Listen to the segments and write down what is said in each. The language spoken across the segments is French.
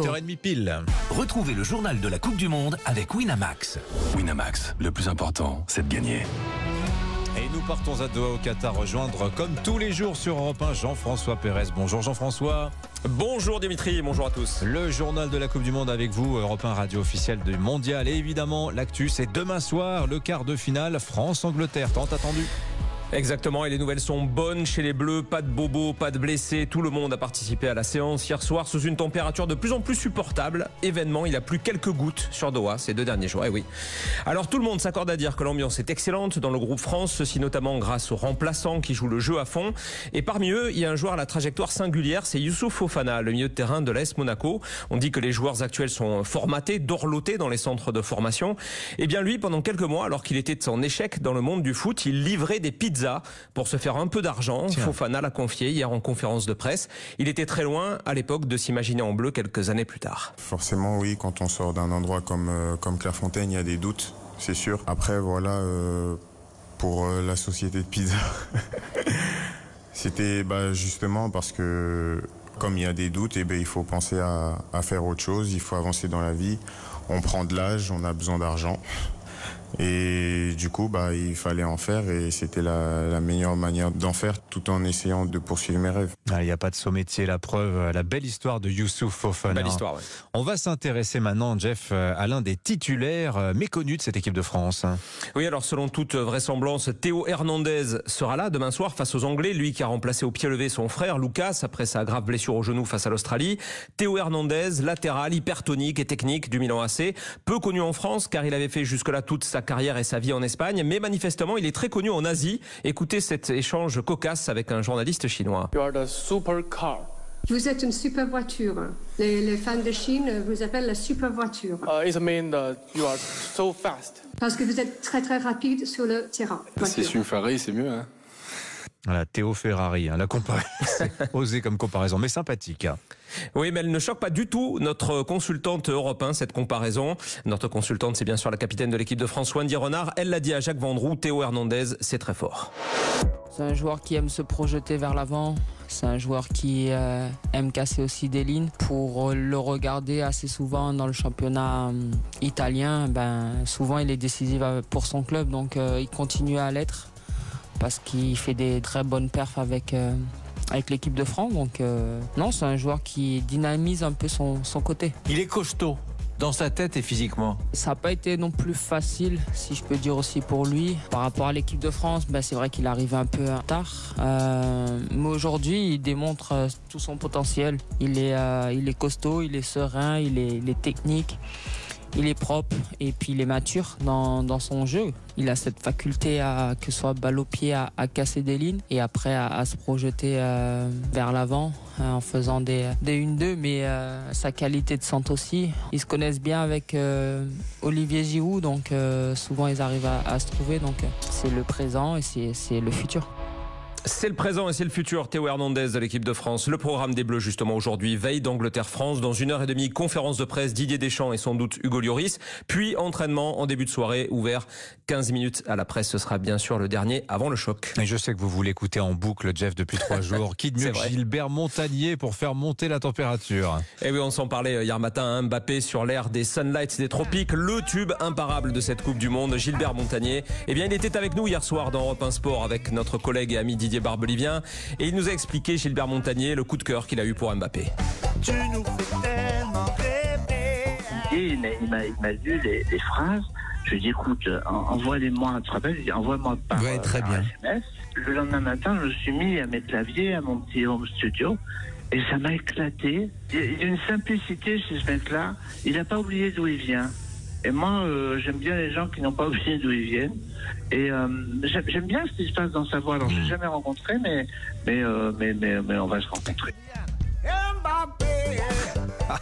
Monaco. 8h30 pile. Retrouvez le journal de la Coupe du Monde avec Winamax. Winamax, le plus important, c'est de gagner. Et nous partons à Doha au Qatar rejoindre comme tous les jours sur Europe 1 Jean-François Pérez. Bonjour Jean-François. Bonjour Dimitri, bonjour à tous. Le journal de la Coupe du Monde avec vous, Europe 1 radio officielle du Mondial. Et évidemment, l'actu, c'est demain soir, le quart de finale France-Angleterre. Tant attendu. Exactement, et les nouvelles sont bonnes chez les Bleus. Pas de bobos, pas de blessés. Tout le monde a participé à la séance hier soir sous une température de plus en plus supportable. Événement, il a plu quelques gouttes sur Doha ces deux derniers jours. Et oui. Alors tout le monde s'accorde à dire que l'ambiance est excellente dans le groupe France, ceci notamment grâce aux remplaçants qui jouent le jeu à fond. Et parmi eux, il y a un joueur à la trajectoire singulière, c'est Youssouf Fofana, le milieu de terrain de l'AS Monaco. On dit que les joueurs actuels sont formatés, dorlotés dans les centres de formation. Et bien lui, pendant quelques mois, alors qu'il était son échec dans le monde du foot, il livrait des pizzas pour se faire un peu d'argent. Fofana l'a confié hier en conférence de presse. Il était très loin à l'époque de s'imaginer en bleu quelques années plus tard. Forcément, oui, quand on sort d'un endroit comme, euh, comme Clairefontaine, il y a des doutes, c'est sûr. Après, voilà, euh, pour euh, la société de pizza, c'était bah, justement parce que comme il y a des doutes, eh ben, il faut penser à, à faire autre chose, il faut avancer dans la vie. On prend de l'âge, on a besoin d'argent. Et du coup, bah, il fallait en faire et c'était la, la meilleure manière d'en faire tout en essayant de poursuivre mes rêves. Ah, Il n'y a pas de saut métier, la preuve, la belle histoire de Youssouf Fofana. Belle histoire, ouais. On va s'intéresser maintenant, Jeff, à l'un des titulaires euh, méconnus de cette équipe de France. Oui, alors selon toute vraisemblance, Théo Hernandez sera là demain soir face aux Anglais, lui qui a remplacé au pied levé son frère Lucas après sa grave blessure au genou face à l'Australie. Théo Hernandez, latéral, hypertonique et technique du Milan AC, peu connu en France car il avait fait jusque-là toute sa carrière et sa vie en Espagne, mais manifestement il est très connu en Asie. Écoutez cet échange cocasse avec un journaliste chinois. You are the supercar. Vous êtes une super voiture. Les, les fans de Chine vous appellent la super voiture. Uh, it means that you are so fast. Parce que vous êtes très très rapide sur le terrain. Voiture. une Ferrari, c'est mieux. Hein Voilà, Théo Ferrari, hein, la comparaison. Osé comme comparaison, mais sympathique. hein. Oui, mais elle ne choque pas du tout notre consultante européen, cette comparaison. Notre consultante, c'est bien sûr la capitaine de l'équipe de France, Wendy Renard. Elle l'a dit à Jacques Vendroux, Théo Hernandez, c'est très fort. C'est un joueur qui aime se projeter vers l'avant. C'est un joueur qui euh, aime casser aussi des lignes. Pour le regarder assez souvent dans le championnat euh, italien, ben, souvent il est décisif euh, pour son club, donc euh, il continue à l'être parce qu'il fait des très bonnes perfs avec, euh, avec l'équipe de France. Donc euh, non, c'est un joueur qui dynamise un peu son, son côté. Il est costaud dans sa tête et physiquement. Ça n'a pas été non plus facile, si je peux dire aussi pour lui. Par rapport à l'équipe de France, ben, c'est vrai qu'il arrive un peu tard. Euh, mais aujourd'hui, il démontre tout son potentiel. Il est, euh, il est costaud, il est serein, il est, il est technique. Il est propre et puis il est mature dans, son jeu. Il a cette faculté à que soit balle pied à, casser des lignes et après à, se projeter euh, vers l'avant euh, en faisant des, des 1-2 mais euh, sa qualité de centre aussi. Ils se connaissent bien avec Olivier Giroud donc souvent ils arrivent à, à se trouver donc c'est le présent et c'est le futur. C'est le présent et c'est le futur. Théo Hernandez de l'équipe de France. Le programme des Bleus, justement, aujourd'hui, veille d'Angleterre-France. Dans une heure et demie, conférence de presse, Didier Deschamps et sans doute Hugo Lloris. Puis, entraînement en début de soirée, ouvert 15 minutes à la presse. Ce sera bien sûr le dernier avant le choc. Et je sais que vous voulez écouter en boucle, Jeff, depuis trois jours. Qui de mieux que. Gilbert Montagnier pour faire monter la température? Et oui, on s'en parlait hier matin, hein, Mbappé sur l'air des Sunlights des Tropiques, le tube imparable de cette Coupe du Monde, Gilbert Montagnier. Eh bien, il était avec nous hier soir dans Europe 1 Sport avec notre collègue et ami Didier Barbelivien. Et il nous a expliqué, Gilbert Montagnier, le coup de cœur qu'il a eu pour Mbappé. Il m'a- il m'a il m'a lu les, les phrases. Je lui ai dit, écoute, en- envoie-les-moi, tu te rappelles, envoie-moi par, Ouais, très par bien. SMS. Le lendemain matin, je me suis mis à mes claviers, à mon petit home studio, et ça m'a éclaté. Il y a une simplicité chez ce mec-là. Il n'a pas oublié d'où il vient. Et moi, euh, j'aime bien les gens qui n'ont pas oublié d'où ils viennent. Et euh, j'aime bien ce qui se passe dans sa voix. Alors, je l'ai jamais rencontré, mais, mais, euh, mais, mais, mais on va se rencontrer.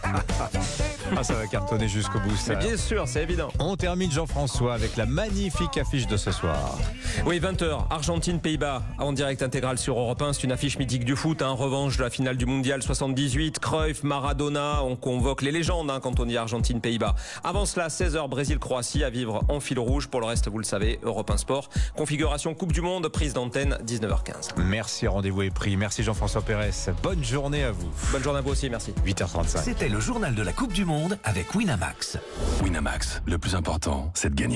Ah, ça va cartonner jusqu'au bout. ça. Bien sûr, c'est évident. On termine Jean-François avec la magnifique affiche de ce soir. Oui, 20h, Argentine-Pays-Bas, en direct intégral sur Europe 1. C'est une affiche mythique du foot, hein, revanche de la finale du Mondial 78. Cruyff, Maradona, on convoque les légendes hein, quand on dit Argentine-Pays-Bas. Avant cela, 16h, Brésil-Croatie à vivre en fil rouge. Pour le reste, vous le savez, Europe 1 Sport. Configuration Coupe du Monde, prise d'antenne, 19h15. Merci, rendez-vous est pris. Merci Jean-François Pérez. Bonne journée à vous. Bonne journée à vous aussi, merci. 8h35. C'était le journal de la Coupe du Monde avec Winamax. Winamax, le plus important, c'est de gagner.